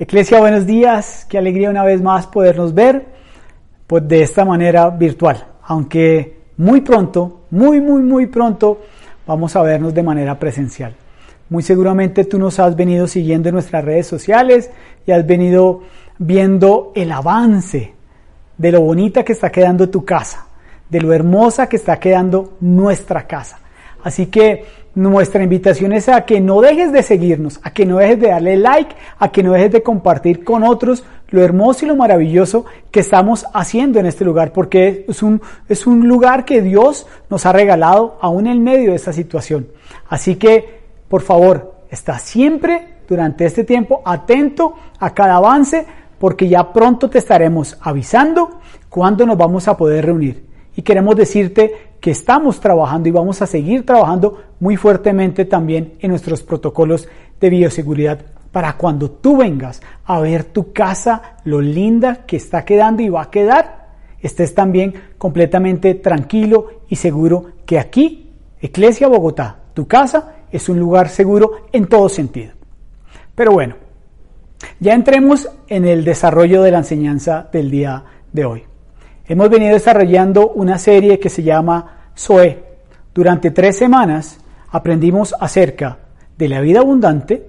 Eclesia, buenos días. Qué alegría una vez más podernos ver pues, de esta manera virtual. Aunque muy pronto, muy, muy, muy pronto, vamos a vernos de manera presencial. Muy seguramente tú nos has venido siguiendo en nuestras redes sociales y has venido viendo el avance de lo bonita que está quedando tu casa, de lo hermosa que está quedando nuestra casa. Así que nuestra invitación es a que no dejes de seguirnos, a que no dejes de darle like, a que no dejes de compartir con otros lo hermoso y lo maravilloso que estamos haciendo en este lugar, porque es un, es un lugar que Dios nos ha regalado aún en medio de esta situación. Así que, por favor, está siempre durante este tiempo atento a cada avance, porque ya pronto te estaremos avisando cuándo nos vamos a poder reunir. Y queremos decirte que estamos trabajando y vamos a seguir trabajando muy fuertemente también en nuestros protocolos de bioseguridad para cuando tú vengas a ver tu casa, lo linda que está quedando y va a quedar, estés también completamente tranquilo y seguro que aquí, Iglesia Bogotá, tu casa es un lugar seguro en todo sentido. Pero bueno, ya entremos en el desarrollo de la enseñanza del día de hoy. Hemos venido desarrollando una serie que se llama Zoe. Durante tres semanas aprendimos acerca de la vida abundante,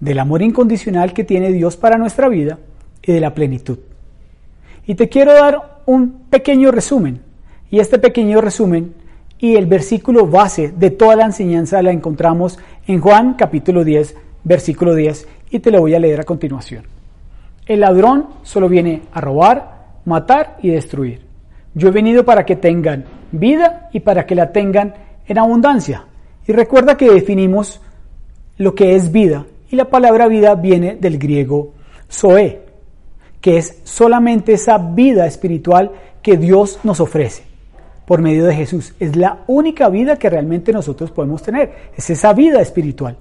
del amor incondicional que tiene Dios para nuestra vida y de la plenitud. Y te quiero dar un pequeño resumen. Y este pequeño resumen y el versículo base de toda la enseñanza la encontramos en Juan capítulo 10, versículo 10, y te lo voy a leer a continuación. El ladrón solo viene a robar, matar y destruir. Yo he venido para que tengan vida y para que la tengan en abundancia. Y recuerda que definimos lo que es vida. Y la palabra vida viene del griego zoe, que es solamente esa vida espiritual que Dios nos ofrece por medio de Jesús. Es la única vida que realmente nosotros podemos tener. Es esa vida espiritual.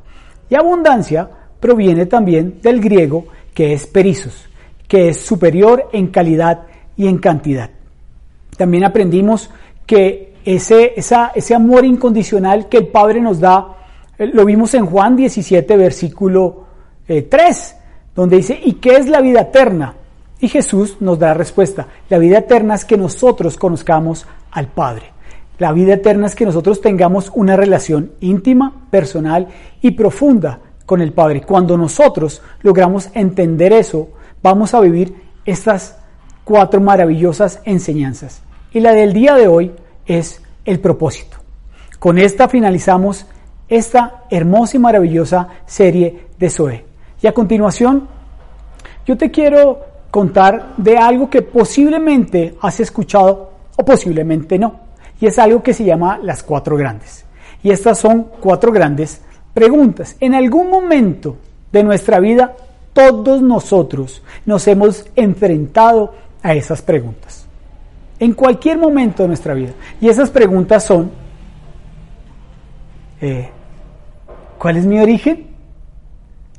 Y abundancia proviene también del griego que es perisos, que es superior en calidad y en cantidad. También aprendimos que ese, ese amor incondicional que el Padre nos da, eh, lo vimos en Juan 17, versículo 3, eh, donde dice, ¿y qué es la vida eterna? Y Jesús nos da la respuesta. La vida eterna es que nosotros conozcamos al Padre. La vida eterna es que nosotros tengamos una relación íntima, personal y profunda con el Padre. Cuando nosotros logramos entender eso, vamos a vivir estas cuatro maravillosas enseñanzas. Y la del día de hoy es el propósito. Con esta finalizamos esta hermosa y maravillosa serie de Zoe. Y a continuación, yo te quiero contar de algo que posiblemente has escuchado o posiblemente no. Y es algo que se llama las cuatro grandes. Y estas son cuatro grandes preguntas. En algún momento de nuestra vida, todos nosotros nos hemos enfrentado a esas preguntas. En cualquier momento de nuestra vida. Y esas preguntas son, eh, ¿cuál es mi origen?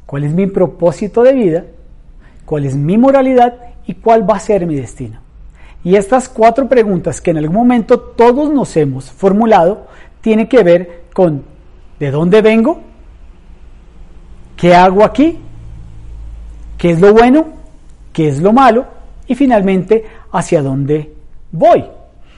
¿Cuál es mi propósito de vida? ¿Cuál es mi moralidad? ¿Y cuál va a ser mi destino? Y estas cuatro preguntas que en algún momento todos nos hemos formulado tienen que ver con ¿de dónde vengo? ¿Qué hago aquí? ¿Qué es lo bueno? ¿Qué es lo malo? Y finalmente hacia dónde voy.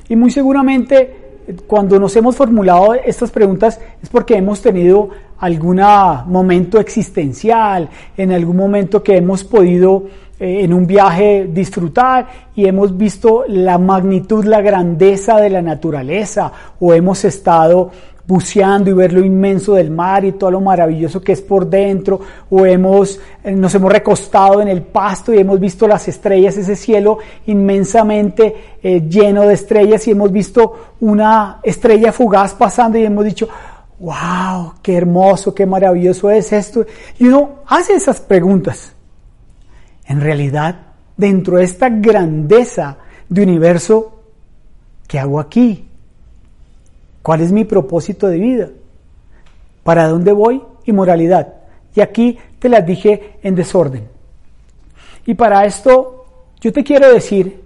Y muy seguramente cuando nos hemos formulado estas preguntas es porque hemos tenido algún momento existencial, en algún momento que hemos podido eh, en un viaje disfrutar y hemos visto la magnitud, la grandeza de la naturaleza o hemos estado buceando y ver lo inmenso del mar y todo lo maravilloso que es por dentro, o hemos, eh, nos hemos recostado en el pasto y hemos visto las estrellas, ese cielo inmensamente eh, lleno de estrellas y hemos visto una estrella fugaz pasando y hemos dicho, wow, qué hermoso, qué maravilloso es esto. Y uno hace esas preguntas. En realidad, dentro de esta grandeza de universo, ¿qué hago aquí? ¿Cuál es mi propósito de vida? ¿Para dónde voy? Y moralidad. Y aquí te las dije en desorden. Y para esto yo te quiero decir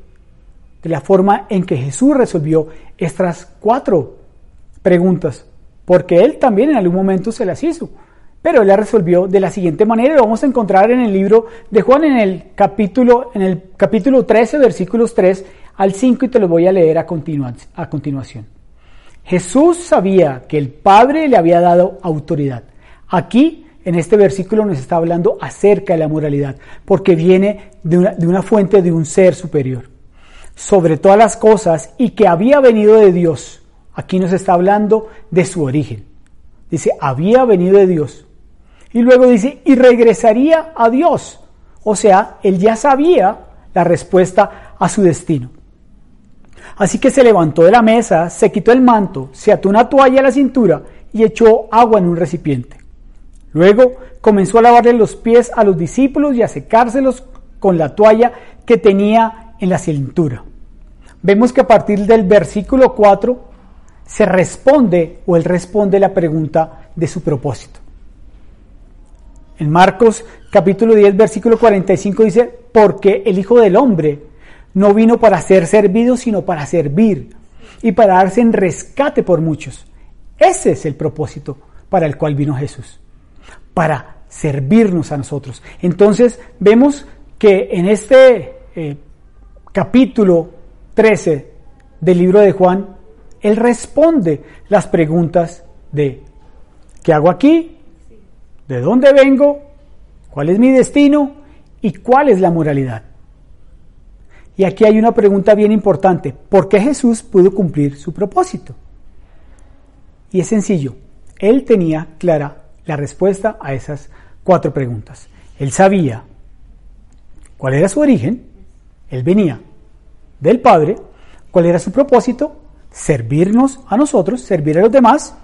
de la forma en que Jesús resolvió estas cuatro preguntas, porque él también en algún momento se las hizo, pero él las resolvió de la siguiente manera, lo vamos a encontrar en el libro de Juan en el capítulo en el capítulo 13 versículos 3 al 5 y te lo voy a leer a, a continuación. Jesús sabía que el Padre le había dado autoridad. Aquí en este versículo nos está hablando acerca de la moralidad, porque viene de una, fuente de un ser superior, sobre todas las cosas, y que había venido de Dios. Aquí nos está hablando de su origen. Dice, había venido de Dios. Y luego dice, y regresaría a Dios. O sea, él ya sabía la respuesta a su destino. Así que se levantó de la mesa, se quitó el manto, se ató una toalla a la cintura y echó agua en un recipiente. Luego comenzó a lavarle los pies a los discípulos y a secárselos con la toalla que tenía en la cintura. Vemos que a partir del versículo 4 se responde o él responde la pregunta de su propósito. En Marcos capítulo 10 versículo 45 dice, porque el Hijo del Hombre no vino para ser servido, sino para servir y para darse en rescate por muchos. Ese es el propósito para el cual vino Jesús para servirnos a nosotros. Entonces vemos que en este eh, capítulo 13 del libro de Juan, él responde las preguntas de ¿qué hago aquí? ¿De dónde vengo? ¿Cuál es mi destino? ¿Y cuál es la moralidad? Y aquí hay una pregunta bien importante. ¿Por qué Jesús pudo cumplir su propósito? Y es sencillo. Él tenía clara la respuesta a esas cuatro preguntas. Él sabía cuál era su origen, él venía del Padre, cuál era su propósito, servirnos a nosotros, servir a los demás,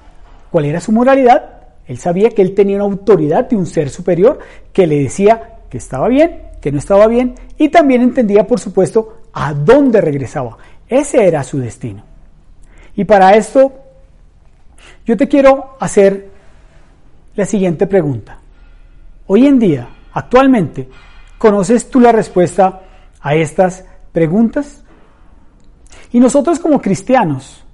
cuál era su moralidad, él sabía que él tenía una autoridad de un ser superior que le decía que estaba bien, que no estaba bien, y también entendía, por supuesto, a dónde regresaba. Ese era su destino. Y para esto, yo te quiero hacer la siguiente pregunta. Hoy en día, actualmente, ¿conoces tú la respuesta a estas preguntas? Y nosotros como cristianos,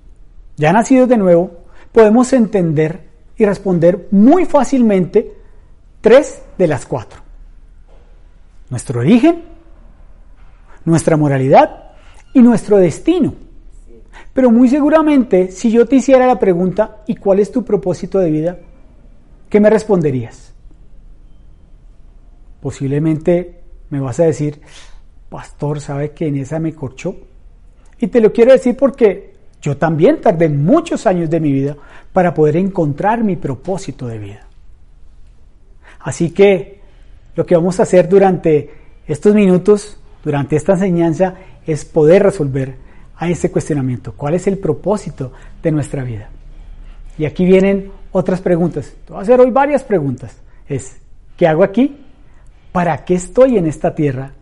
ya nacidos de nuevo, podemos entender y responder muy fácilmente tres de las cuatro. Nuestro origen, nuestra moralidad y nuestro destino. Pero muy seguramente, si yo te hiciera la pregunta, ¿y cuál es tu propósito de vida? ¿qué me responderías? Posiblemente me vas a decir, pastor, ¿sabe que en esa me corchó? Y te lo quiero decir porque yo también tardé muchos años de mi vida para poder encontrar mi propósito de vida. Así que lo que vamos a hacer durante estos minutos, durante esta enseñanza, es poder resolver a ese cuestionamiento. ¿Cuál es el propósito de nuestra vida? Y aquí vienen otras preguntas. Voy a hacer hoy varias preguntas. Es, ¿qué hago aquí? ¿Para qué estoy en esta tierra?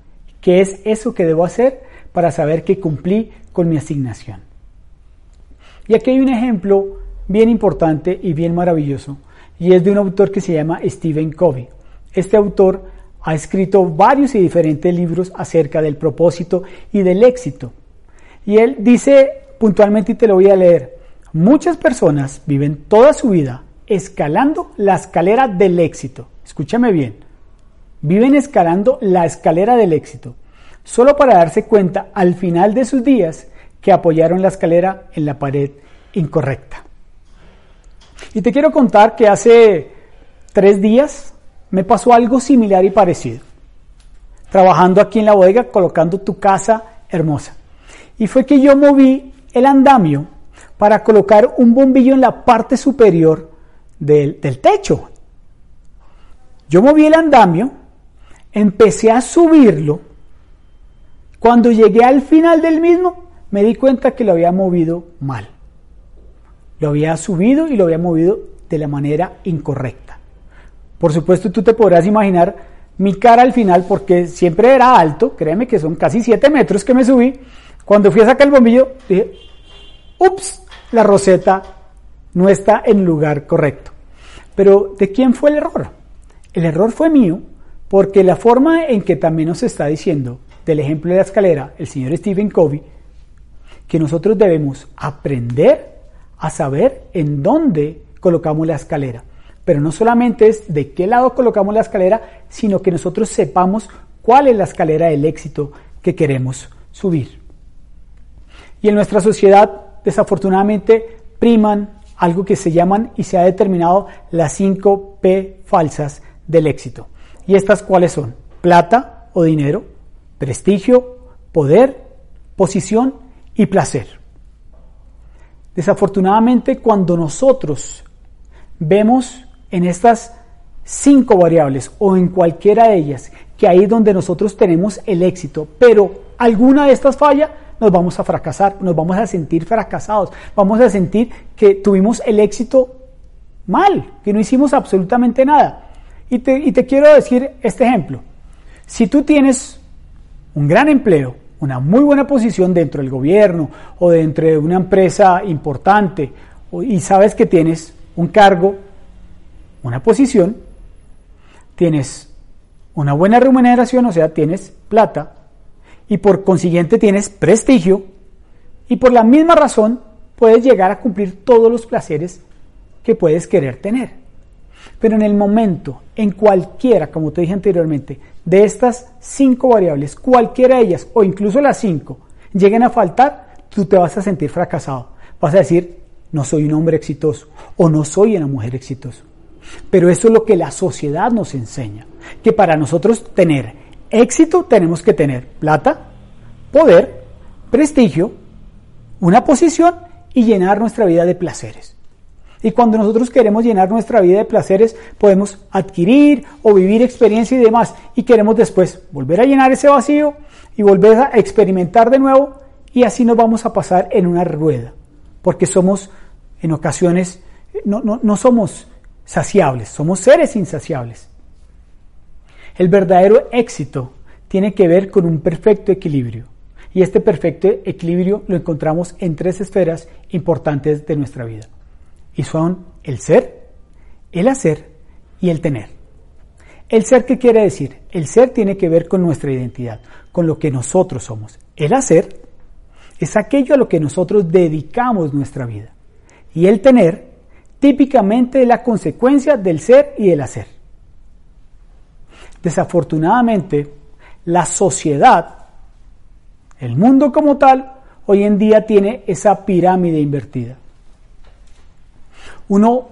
¿Qué es eso que debo hacer para saber que cumplí con mi asignación? Y aquí hay un ejemplo bien importante y bien maravilloso, y es de un autor que se llama Stephen Covey. Este autor ha escrito varios y diferentes libros acerca del propósito y del éxito. Y él dice puntualmente, y te lo voy a leer, Muchas personas viven toda su vida escalando la escalera del éxito. Escúchame bien. Viven escalando la escalera del éxito, solo para darse cuenta al final de sus días que apoyaron la escalera en la pared incorrecta. Y te quiero contar que hace tres días me pasó algo similar y parecido. Trabajando aquí en la bodega, colocando tu casa hermosa. Y fue que yo moví el andamio para colocar un bombillo en la parte superior del, techo. Yo moví el andamio, empecé a subirlo. Cuando llegué al final del mismo, me di cuenta que lo había movido mal. Lo había subido y lo había movido de la manera incorrecta. Por supuesto, tú te podrás imaginar mi cara al final, porque siempre era alto, créeme que son casi 7 metros que me subí. Cuando fui a sacar el bombillo, dije, ups, la roseta no está en lugar correcto. Pero ¿de quién fue el error? El error fue mío, porque la forma en que también nos está diciendo del ejemplo de la escalera el señor Stephen Covey, que nosotros debemos aprender a saber en dónde colocamos la escalera. Pero no solamente es de qué lado colocamos la escalera, sino que nosotros sepamos cuál es la escalera del éxito que queremos subir. Y en nuestra sociedad, desafortunadamente, priman algo que se llaman y se ha determinado las 5 P falsas del éxito. ¿Y estas cuáles son? Plata o dinero, prestigio, poder, posición y placer. Desafortunadamente, cuando nosotros vemos en estas cinco variables o en cualquiera de ellas que ahí es donde nosotros tenemos el éxito, pero alguna de estas falla, nos vamos a fracasar, nos vamos a sentir fracasados, vamos a sentir que tuvimos el éxito mal, que no hicimos absolutamente nada. Y te, y te quiero decir este ejemplo. Si tú tienes un gran empleo, una muy buena posición dentro del gobierno o dentro de una empresa importante y sabes que tienes un cargo, una posición, tienes una buena remuneración, o sea, tienes plata y por consiguiente tienes prestigio y por la misma razón puedes llegar a cumplir todos los placeres que puedes querer tener. Pero en el momento, en cualquiera, como te dije anteriormente, de estas cinco variables, cualquiera de ellas, o incluso las cinco, lleguen a faltar, tú te vas a sentir fracasado. Vas a decir, no soy un hombre exitoso o no soy una mujer exitosa. Pero eso es lo que la sociedad nos enseña, que para nosotros tener éxito tenemos que tener plata, poder, prestigio, una posición y llenar nuestra vida de placeres. Y cuando nosotros queremos llenar nuestra vida de placeres, podemos adquirir o vivir experiencia y demás. Y queremos después volver a llenar ese vacío y volver a experimentar de nuevo. Y así nos vamos a pasar en una rueda. Porque somos, en ocasiones, no, no somos saciables, somos seres insaciables. El verdadero éxito tiene que ver con un perfecto equilibrio. Y este perfecto equilibrio lo encontramos en tres esferas importantes de nuestra vida y son el ser, el hacer y el tener. El ser, ¿qué quiere decir? El ser tiene que ver con nuestra identidad, con lo que nosotros somos. El hacer es aquello a lo que nosotros dedicamos nuestra vida. Y el tener típicamente es la consecuencia del ser y del hacer. Desafortunadamente, la sociedad, el mundo como tal, hoy en día tiene esa pirámide invertida. Uno,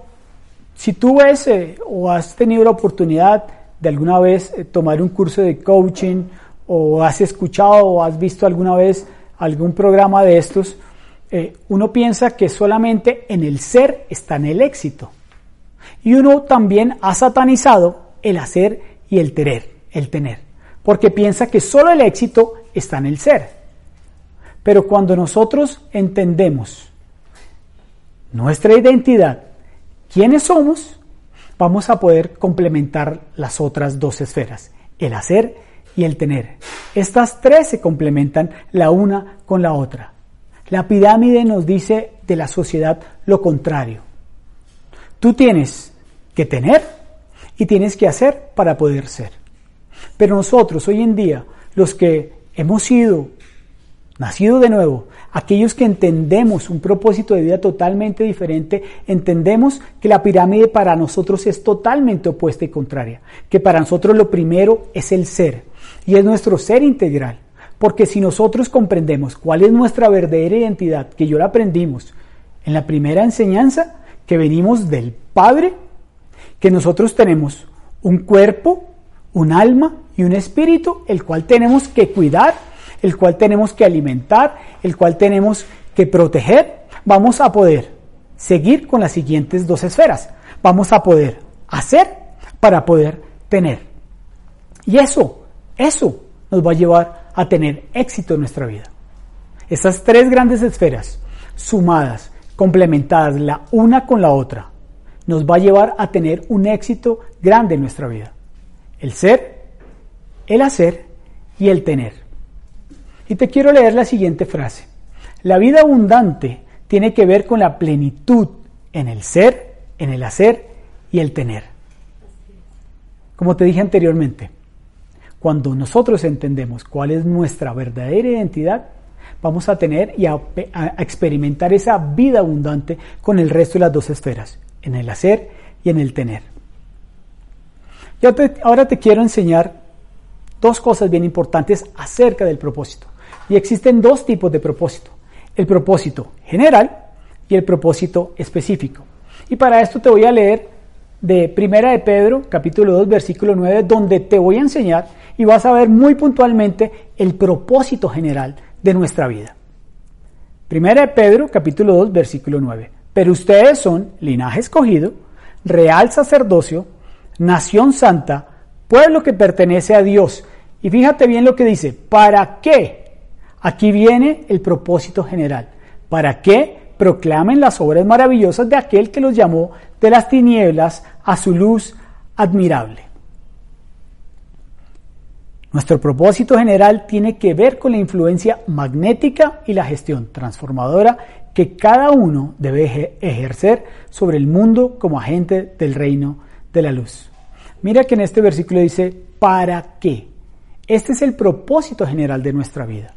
si tú ves eh, o has tenido la oportunidad de alguna vez eh, tomar un curso de coaching o has escuchado o has visto alguna vez algún programa de estos, eh, uno piensa que solamente en el ser está en el éxito. Y uno también ha satanizado el hacer y el tener, el tener, porque piensa que solo el éxito está en el ser. Pero cuando nosotros entendemos nuestra identidad quiénes somos, vamos a poder complementar las otras dos esferas, el hacer y el tener. Estas tres se complementan la una con la otra. La pirámide nos dice de la sociedad lo contrario. Tú tienes que tener y tienes que hacer para poder ser. Pero nosotros hoy en día, los que hemos sido nacido de nuevo, aquellos que entendemos un propósito de vida totalmente diferente, entendemos que la pirámide para nosotros es totalmente opuesta y contraria, que para nosotros lo primero es el ser y es nuestro ser integral, porque si nosotros comprendemos cuál es nuestra verdadera identidad, que yo la aprendimos en la primera enseñanza, que venimos del Padre, que nosotros tenemos un cuerpo, un alma y un espíritu, el cual tenemos que cuidar el cual tenemos que alimentar, el cual tenemos que proteger, vamos a poder seguir con las siguientes dos esferas. Vamos a poder hacer para poder tener. Y eso, eso nos va a llevar a tener éxito en nuestra vida. Esas tres grandes esferas, sumadas, complementadas la una con la otra, nos va a llevar a tener un éxito grande en nuestra vida. El ser, el hacer y el tener. Y te quiero leer la siguiente frase. La vida abundante tiene que ver con la plenitud en el ser, en el hacer y el tener. Como te dije anteriormente, cuando nosotros entendemos cuál es nuestra verdadera identidad, vamos a tener y a, experimentar esa vida abundante con el resto de las dos esferas, en el hacer y en el tener. Yo ahora te quiero enseñar dos cosas bien importantes acerca del propósito. Y existen dos tipos de propósito. El propósito general y el propósito específico. Y para esto te voy a leer de Primera de Pedro, capítulo 2, versículo 9, donde te voy a enseñar y vas a ver muy puntualmente el propósito general de nuestra vida. Primera de Pedro, capítulo 2, versículo 9. Pero ustedes son linaje escogido, real sacerdocio, nación santa, pueblo que pertenece a Dios. Y fíjate bien lo que dice, ¿para qué? Aquí viene el propósito general. ¿Para qué proclamen las obras maravillosas de aquel que los llamó de las tinieblas a su luz admirable? Nuestro propósito general tiene que ver con la influencia magnética y la gestión transformadora que cada uno debe ejercer sobre el mundo como agente del reino de la luz. Mira que en este versículo dice, ¿para qué? Este es el propósito general de nuestra vida.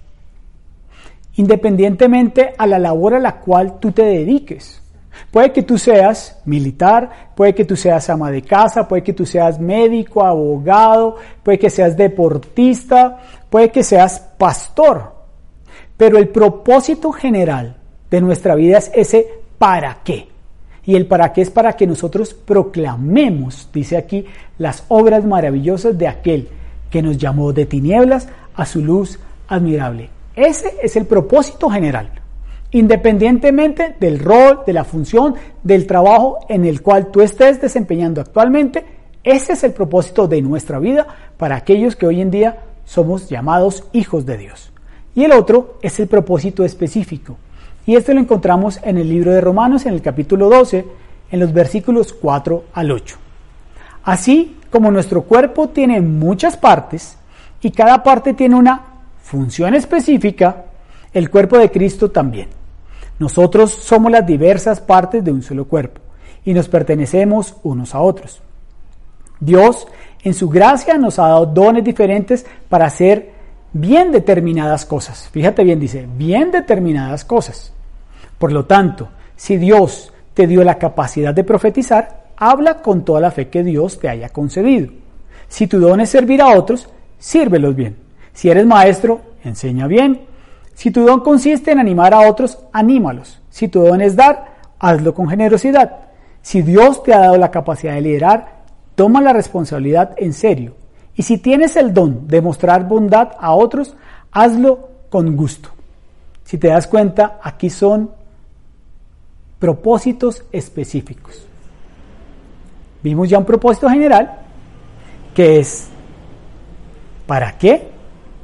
Independientemente a la labor a la cual tú te dediques. Puede que tú seas militar, puede que tú seas ama de casa, puede que tú seas médico, abogado, puede que seas deportista, puede que seas pastor. Pero el propósito general de nuestra vida es ese para qué. Y el para qué es para que nosotros proclamemos, dice aquí, las obras maravillosas de aquel que nos llamó de tinieblas a su luz admirable. Ese es el propósito general independientemente del rol, de la función, del trabajo en el cual tú estés desempeñando actualmente, ese es el propósito de nuestra vida para aquellos que hoy en día somos llamados hijos de Dios. Y el otro es el propósito específico. Y esto lo encontramos en el libro de Romanos, en el capítulo 12, en los versículos 4 al 8. Así como nuestro cuerpo tiene muchas partes y cada parte tiene una función específica, el cuerpo de Cristo también. Nosotros somos las diversas partes de un solo cuerpo y nos pertenecemos unos a otros. Dios, en su gracia, nos ha dado dones diferentes para hacer bien determinadas cosas. Fíjate bien, dice, bien determinadas cosas. Por lo tanto, si Dios te dio la capacidad de profetizar, habla con toda la fe que Dios te haya concedido. Si tu don es servir a otros, sírvelos bien. Si eres maestro, enseña bien. Si tu don consiste en animar a otros, anímalos. Si tu don es dar, hazlo con generosidad. Si Dios te ha dado la capacidad de liderar, toma la responsabilidad en serio. Y si tienes el don de mostrar bondad a otros, hazlo con gusto. Si te das cuenta, aquí son propósitos específicos. Vimos ya un propósito general, que es, ¿para qué?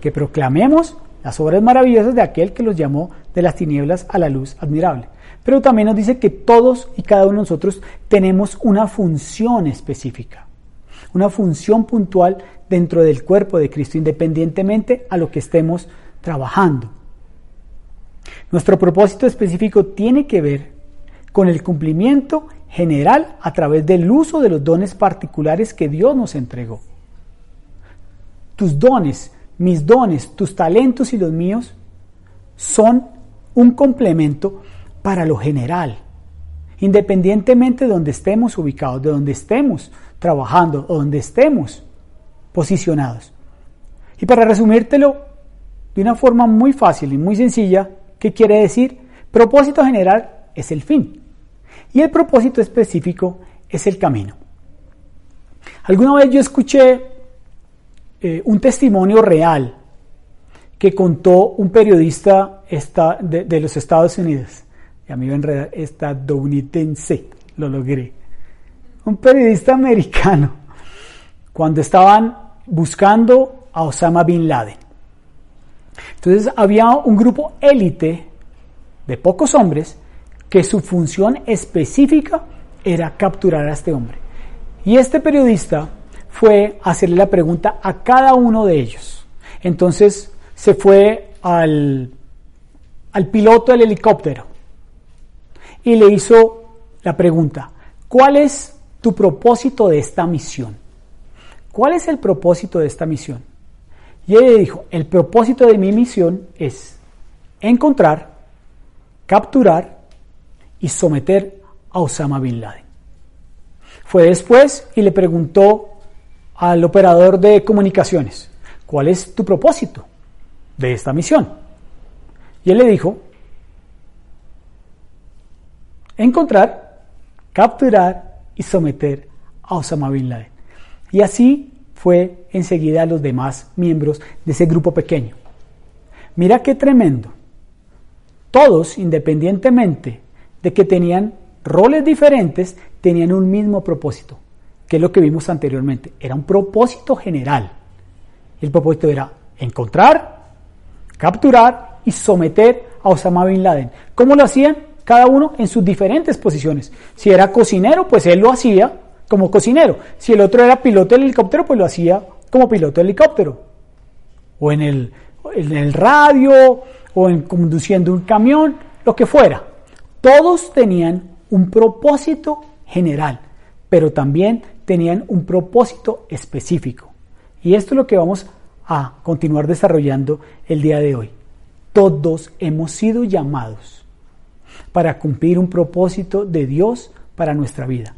Que proclamemos las obras maravillosas de aquel que los llamó de las tinieblas a la luz admirable. Pero también nos dice que todos y cada uno de nosotros tenemos una función específica, una función puntual dentro del cuerpo de Cristo, independientemente a lo que estemos trabajando. Nuestro propósito específico tiene que ver con el cumplimiento general a través del uso de los dones particulares que Dios nos entregó. Tus dones mis dones, tus talentos y los míos son un complemento para lo general. Independientemente de donde estemos ubicados, de donde estemos trabajando o donde estemos posicionados. Y para resumírtelo de una forma muy fácil y muy sencilla, ¿qué quiere decir? Propósito general es el fin y el propósito específico es el camino. Alguna vez yo escuché eh, un testimonio real que contó un periodista de, los Estados Unidos. Y a mí estadounidense, lo logré. Un periodista americano, cuando estaban buscando a Osama Bin Laden. Entonces había un grupo élite de pocos hombres que su función específica era capturar a este hombre. Y este periodista fue hacerle la pregunta a cada uno de ellos. Entonces se fue al, al piloto del helicóptero y le hizo la pregunta, ¿cuál es tu propósito de esta misión? ¿Cuál es el propósito de esta misión? Y él le dijo, el propósito de mi misión es encontrar, capturar y someter a Osama Bin Laden. Fue después y le preguntó al operador de comunicaciones, ¿cuál es tu propósito de esta misión? Y él le dijo, encontrar, capturar y someter a Osama Bin Laden. Y así fue enseguida a los demás miembros de ese grupo pequeño. Mira qué tremendo. Todos, independientemente de que tenían roles diferentes, tenían un mismo propósito, que es lo que vimos anteriormente. Era un propósito general. El propósito era encontrar, capturar y someter a Osama Bin Laden. ¿Cómo lo hacían? Cada uno en sus diferentes posiciones. Si era cocinero, pues él lo hacía como cocinero. Si el otro era piloto del helicóptero, pues lo hacía como piloto de helicóptero. O en el, en el radio, o en conduciendo un camión, lo que fuera. Todos tenían un propósito general, pero también tenían un propósito específico. Y esto es lo que vamos a continuar desarrollando el día de hoy. Todos hemos sido llamados para cumplir un propósito de Dios para nuestra vida.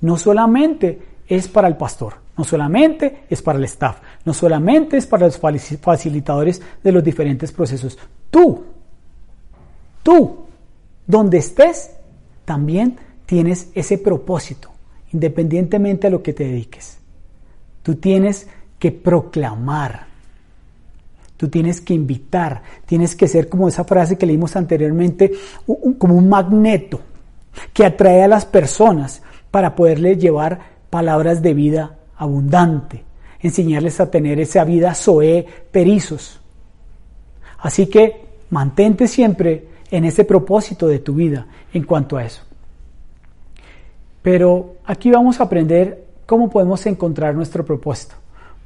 No solamente es para el pastor, no solamente es para el staff, no solamente es para los facilitadores de los diferentes procesos. Tú, tú, donde estés, también tienes ese propósito, independientemente a lo que te dediques. Tú tienes que proclamar, tú tienes que invitar, tienes que ser como esa frase que leímos anteriormente, como un magneto que atrae a las personas para poderles llevar palabras de vida abundante, enseñarles a tener esa vida soe perizos. Así que mantente siempre en ese propósito de tu vida en cuanto a eso. Pero aquí vamos a aprender cómo podemos encontrar nuestro propósito.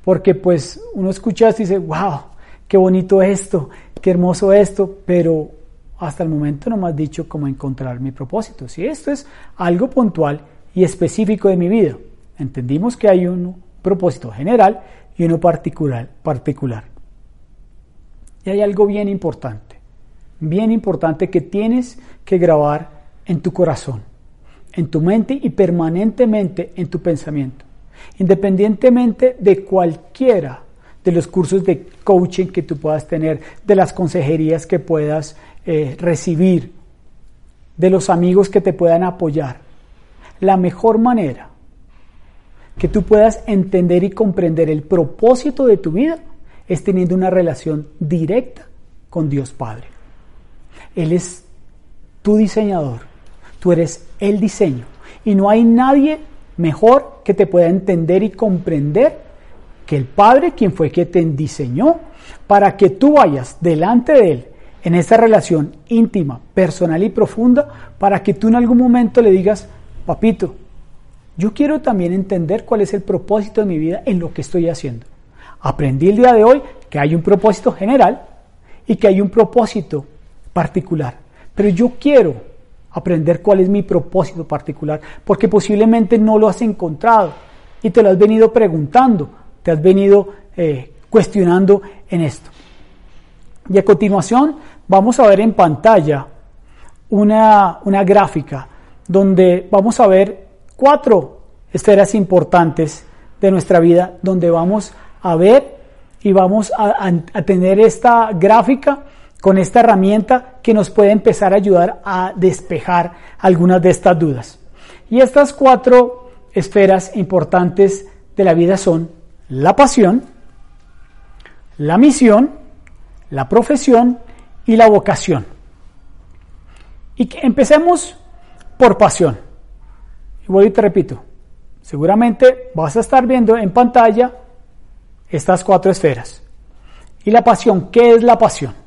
Porque pues uno escucha y dice, wow, qué bonito esto, qué hermoso esto, pero hasta el momento no me has dicho cómo encontrar mi propósito. Si esto es algo puntual y específico de mi vida, entendimos que hay un propósito general y uno particular. particular. Y hay algo bien importante bien importante que tienes que grabar en tu corazón, en tu mente y permanentemente en tu pensamiento. Independientemente de cualquiera de los cursos de coaching que tú puedas tener, de las consejerías que puedas eh, recibir, de los amigos que te puedan apoyar. La mejor manera que tú puedas entender y comprender el propósito de tu vida es teniendo una relación directa con Dios Padre. Él es tu diseñador, tú eres el diseño y no hay nadie mejor que te pueda entender y comprender que el Padre, quien fue que te diseñó, para que tú vayas delante de Él en esa relación íntima, personal y profunda, para que tú en algún momento le digas, papito, yo quiero también entender cuál es el propósito de mi vida en lo que estoy haciendo. Aprendí el día de hoy que hay un propósito general y que hay un propósito particular. Pero yo quiero aprender cuál es mi propósito particular, porque posiblemente no lo has encontrado y te lo has venido preguntando, te has venido eh, cuestionando en esto. Y a continuación vamos a ver en pantalla una, una gráfica donde vamos a ver cuatro esferas importantes de nuestra vida, donde vamos a ver y vamos a, a tener esta gráfica con esta herramienta que nos puede empezar a ayudar a despejar algunas de estas dudas. Y estas cuatro esferas importantes de la vida son la pasión, la misión, la profesión y la vocación. Y que empecemos por pasión. Y voy y te repito, seguramente vas a estar viendo en pantalla estas cuatro esferas. ¿Y la pasión? ¿Qué es la pasión?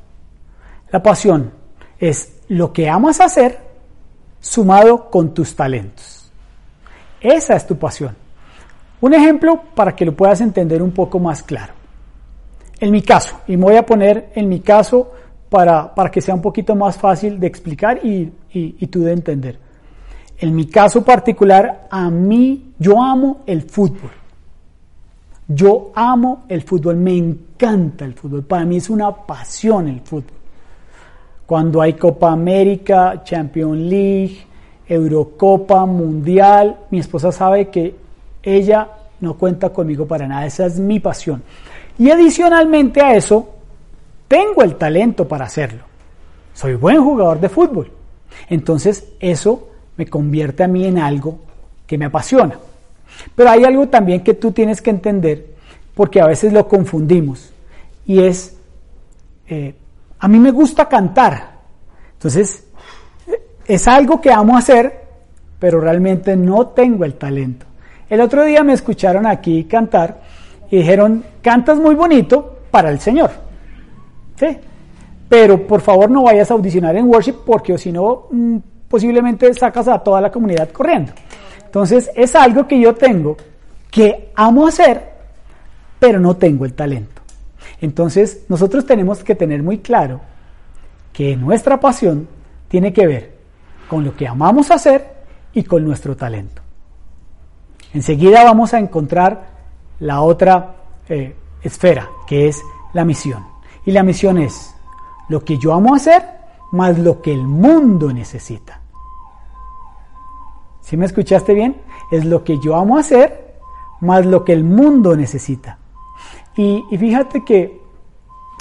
La pasión es lo que amas hacer sumado con tus talentos. Esa es tu pasión. Un ejemplo para que lo puedas entender un poco más claro. En mi caso, y me voy a poner en mi caso para, para que sea un poquito más fácil de explicar y, y, y tú de entender. En mi caso particular, a mí, yo amo el fútbol. Yo amo el fútbol, me encanta el fútbol. Para mí es una pasión el fútbol. Cuando hay Copa América, Champions League, Eurocopa, Mundial, mi esposa sabe que ella no cuenta conmigo para nada. Esa es mi pasión. Y adicionalmente a eso, tengo el talento para hacerlo. Soy buen jugador de fútbol. Entonces eso me convierte a mí en algo que me apasiona. Pero hay algo también que tú tienes que entender, porque a veces lo confundimos, y es, eh, a mí me gusta cantar, entonces es algo que amo hacer, pero realmente no tengo el talento. El otro día me escucharon aquí cantar y dijeron, cantas muy bonito para el Señor. ¿Sí? Pero por favor no vayas a audicionar en worship porque si no, mm, posiblemente sacas a toda la comunidad corriendo. Entonces es algo que yo tengo, que amo hacer, pero no tengo el talento. Entonces nosotros tenemos que tener muy claro que nuestra pasión tiene que ver con lo que amamos hacer y con nuestro talento. Enseguida vamos a encontrar la otra eh, esfera, que es la misión. Y la misión es lo que yo amo hacer más lo que el mundo necesita. ¿Sí me escuchaste bien? Es lo que yo amo hacer más lo que el mundo necesita. Y, fíjate que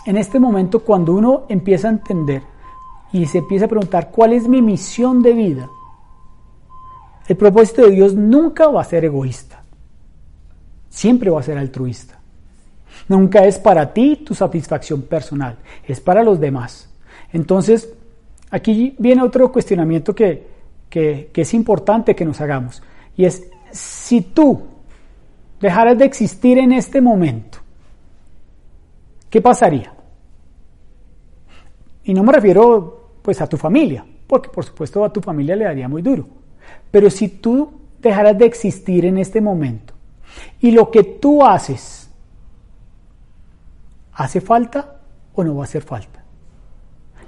en este momento cuando uno empieza a entender y se empieza a preguntar cuál es mi misión de vida, el propósito de Dios nunca va a ser egoísta, siempre va a ser altruista. Nunca es para ti tu satisfacción personal, es para los demás. Entonces, aquí viene otro cuestionamiento que, que, es importante que nos hagamos. Y es, si tú dejaras de existir en este momento, ¿qué pasaría? Y no me refiero pues a tu familia, porque por supuesto a tu familia le daría muy duro. Pero si tú dejaras de existir en este momento y lo que tú haces, ¿hace falta o no va a hacer falta?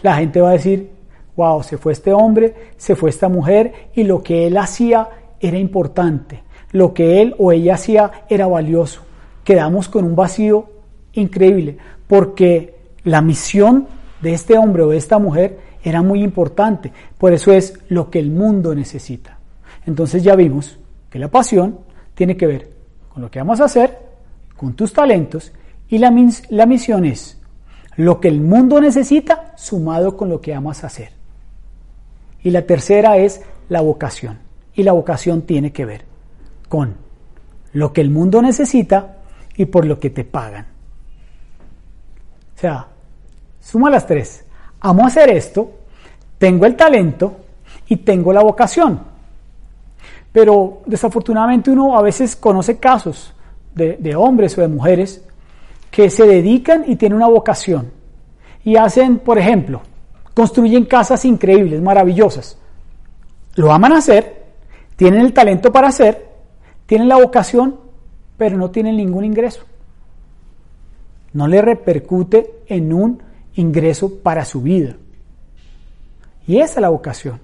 La gente va a decir, wow, se fue este hombre, se fue esta mujer y lo que él hacía era importante, lo que él o ella hacía era valioso. Quedamos con un vacío increíble porque la misión de este hombre o de esta mujer era muy importante, por eso es lo que el mundo necesita. Entonces ya vimos que la pasión tiene que ver con lo que vamos a hacer, con tus talentos y la, la misión es lo que el mundo necesita sumado con lo que amas hacer. Y la tercera es la vocación. Y la vocación tiene que ver con lo que el mundo necesita y por lo que te pagan. O sea, suma las tres. Amo hacer esto, tengo el talento y tengo la vocación. Pero desafortunadamente uno a veces conoce casos de, de hombres o de mujeres que se dedican y tienen una vocación y hacen, por ejemplo, construyen casas increíbles, maravillosas. Lo aman hacer, tienen el talento para hacer, tienen la vocación, pero no tienen ningún ingreso. No le repercute en un ingreso para su vida. Y esa es la vocación.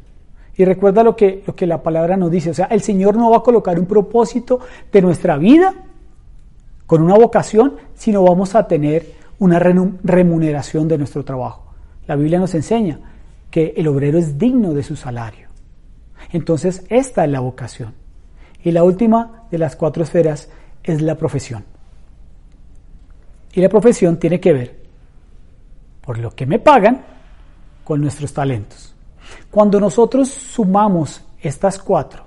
Y recuerda lo que, lo que la palabra nos dice. O sea, el Señor no va a colocar un propósito de nuestra vida con una vocación, sino vamos a tener una remuneración de nuestro trabajo. La Biblia nos enseña que el obrero es digno de su salario. Entonces, esta es la vocación. Y la última de las cuatro esferas es la profesión. Y la profesión tiene que ver por lo que me pagan con nuestros talentos. Cuando nosotros sumamos estas cuatro,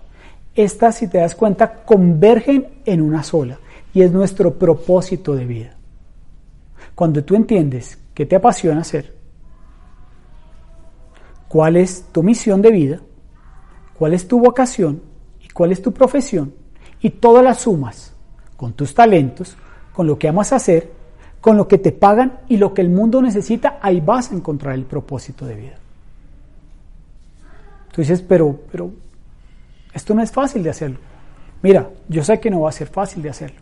estas, si te das cuenta, convergen en una sola y es nuestro propósito de vida. Cuando tú entiendes qué te apasiona hacer, cuál es tu misión de vida, cuál es tu vocación y cuál es tu profesión, y todas las sumas con tus talentos, con lo que amas hacer, con lo que te pagan y lo que el mundo necesita, ahí vas a encontrar el propósito de vida. Tú dices, pero, pero esto no es fácil de hacerlo. Mira, yo sé que no va a ser fácil de hacerlo,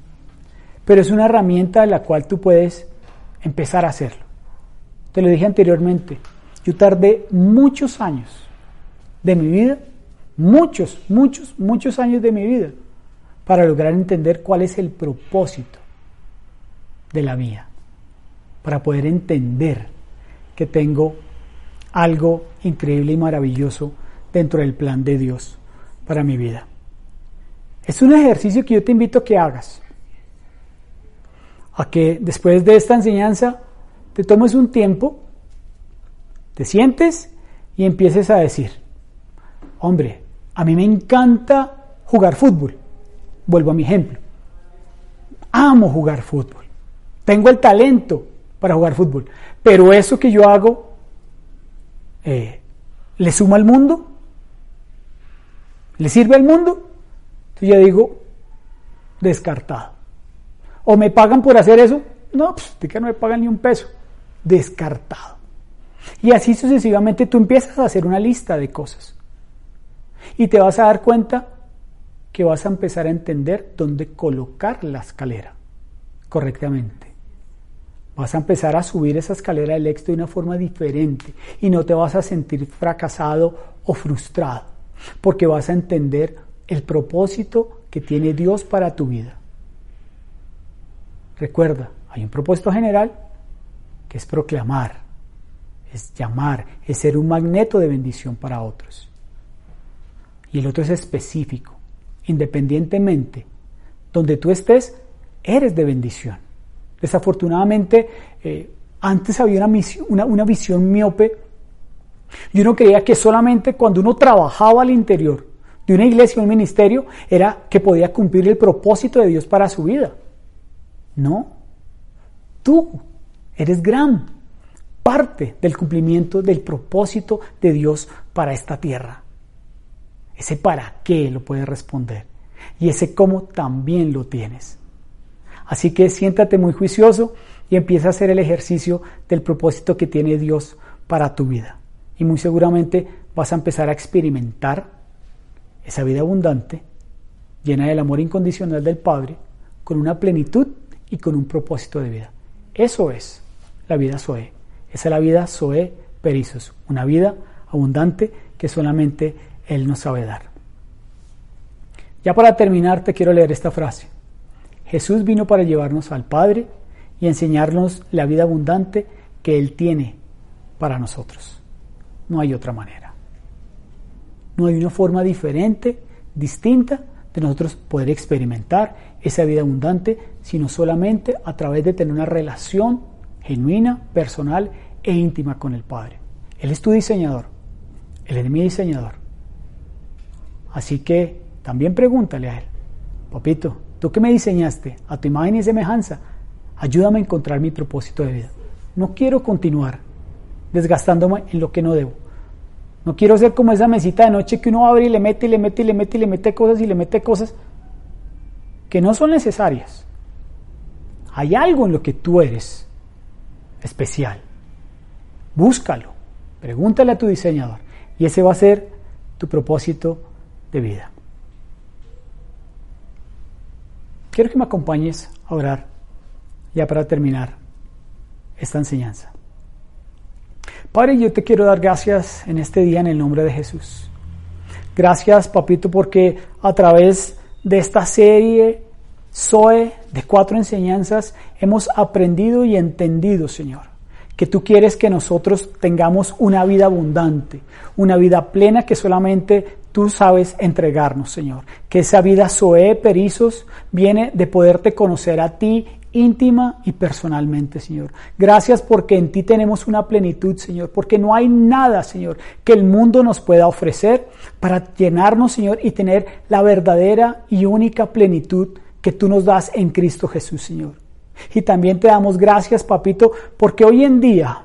pero es una herramienta de la cual tú puedes empezar a hacerlo. Te lo dije anteriormente, yo tardé muchos años de mi vida, muchos, muchos, muchos años de mi vida, para lograr entender cuál es el propósito de la vida, para poder entender que tengo algo increíble y maravilloso dentro del plan de Dios para mi vida. Es un ejercicio que yo te invito a que hagas, a que después de esta enseñanza te tomes un tiempo, te sientes y empieces a decir, hombre, a mí me encanta jugar fútbol. Vuelvo a mi ejemplo. Amo jugar fútbol. Tengo el talento para jugar fútbol. Pero eso que yo hago, eh, ¿le suma al mundo? ¿Le sirve al mundo? Entonces ya digo, descartado. ¿O me pagan por hacer eso? No, pues que no me pagan ni un peso. Descartado. Y así sucesivamente tú empiezas a hacer una lista de cosas. Y te vas a dar cuenta que vas a empezar a entender dónde colocar la escalera correctamente. Vas a empezar a subir esa escalera del éxito de una forma diferente y no te vas a sentir fracasado o frustrado, porque vas a entender el propósito que tiene Dios para tu vida. Recuerda, hay un propósito general que es proclamar, es llamar, es ser un magneto de bendición para otros. Y el otro es específico, independientemente donde tú estés, eres de bendición. Desafortunadamente, eh, antes había una, una visión miope y uno creía que solamente cuando uno trabajaba al interior de una iglesia o un ministerio era que podía cumplir el propósito de Dios para su vida. No, tú eres gran parte del cumplimiento del propósito de Dios para esta tierra. Ese para qué lo puedes responder y ese cómo también lo tienes. Así que siéntate muy juicioso y empieza a hacer el ejercicio del propósito que tiene Dios para tu vida. Y muy seguramente vas a empezar a experimentar esa vida abundante, llena del amor incondicional del Padre, con una plenitud y con un propósito de vida. Eso es la vida Zoe. Esa es la vida Zoe Perizos, una vida abundante que solamente Él nos sabe dar. Ya para terminar te quiero leer esta frase. Jesús vino para llevarnos al Padre y enseñarnos la vida abundante que Él tiene para nosotros. No hay otra manera. No hay una forma diferente, distinta, de nosotros poder experimentar esa vida abundante, sino solamente a través de tener una relación genuina, personal e íntima con el Padre. Él es tu diseñador, Él es mi diseñador. Así que también pregúntale a Él, papito, Tú que me diseñaste a tu imagen y semejanza, ayúdame a encontrar mi propósito de vida. No quiero continuar desgastándome en lo que no debo. No quiero ser como esa mesita de noche que uno abre y le mete y le mete y le mete y le mete cosas y le mete cosas que no son necesarias. Hay algo en lo que tú eres especial. Búscalo. Pregúntale a tu diseñador. Y ese va a ser tu propósito de vida. Quiero que me acompañes a orar ya para terminar esta enseñanza. Padre, yo te quiero dar gracias en este día en el nombre de Jesús. Gracias, papito, porque a través de esta serie Zoe de cuatro enseñanzas hemos aprendido y entendido, Señor, que tú quieres que nosotros tengamos una vida abundante, una vida plena que solamente tú sabes entregarnos, Señor. Que esa vida Zoe Perizos viene de poderte conocer a ti íntima y personalmente, Señor. Gracias porque en ti tenemos una plenitud, Señor, porque no hay nada, Señor, que el mundo nos pueda ofrecer para llenarnos, Señor, y tener la verdadera y única plenitud que tú nos das en Cristo Jesús, Señor. Y también te damos gracias, papito, porque hoy en día,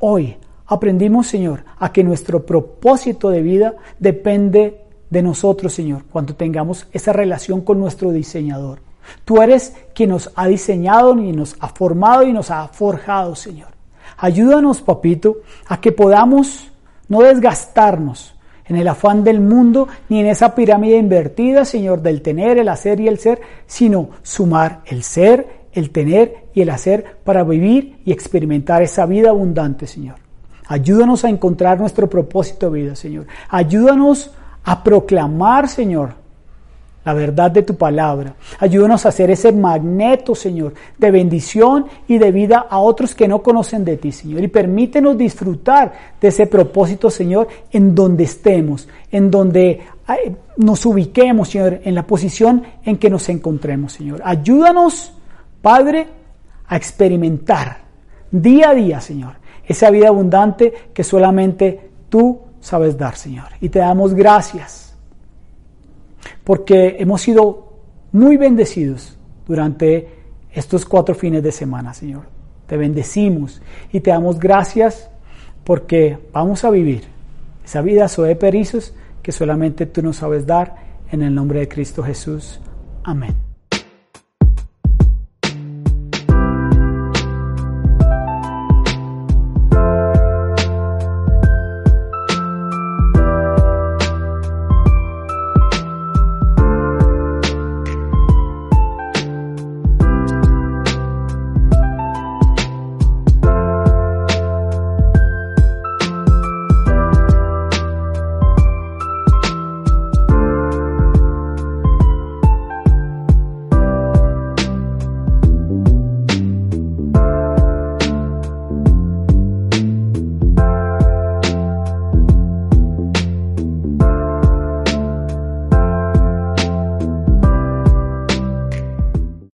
hoy, Aprendimos, Señor, a que nuestro propósito de vida depende de nosotros, Señor, cuando tengamos esa relación con nuestro diseñador. Tú eres quien nos ha diseñado y nos ha formado y nos ha forjado, Señor. Ayúdanos, papito, a que podamos no desgastarnos en el afán del mundo, ni en esa pirámide invertida, Señor, del tener, el hacer y el ser, sino sumar el ser, el tener y el hacer para vivir y experimentar esa vida abundante, Señor. Ayúdanos a encontrar nuestro propósito de vida, Señor. Ayúdanos a proclamar, Señor, la verdad de tu palabra. Ayúdanos a hacer ese magneto, Señor, de bendición y de vida a otros que no conocen de ti, Señor. Y permítenos disfrutar de ese propósito, Señor, en donde estemos, en donde nos ubiquemos, Señor, en la posición en que nos encontremos, Señor. Ayúdanos, Padre, a experimentar día a día, Señor, esa vida abundante que solamente tú sabes dar, Señor. Y te damos gracias porque hemos sido muy bendecidos durante estos cuatro fines de semana, Señor. Te bendecimos y te damos gracias porque vamos a vivir esa vida de perizos que solamente tú nos sabes dar en el nombre de Cristo Jesús. Amén.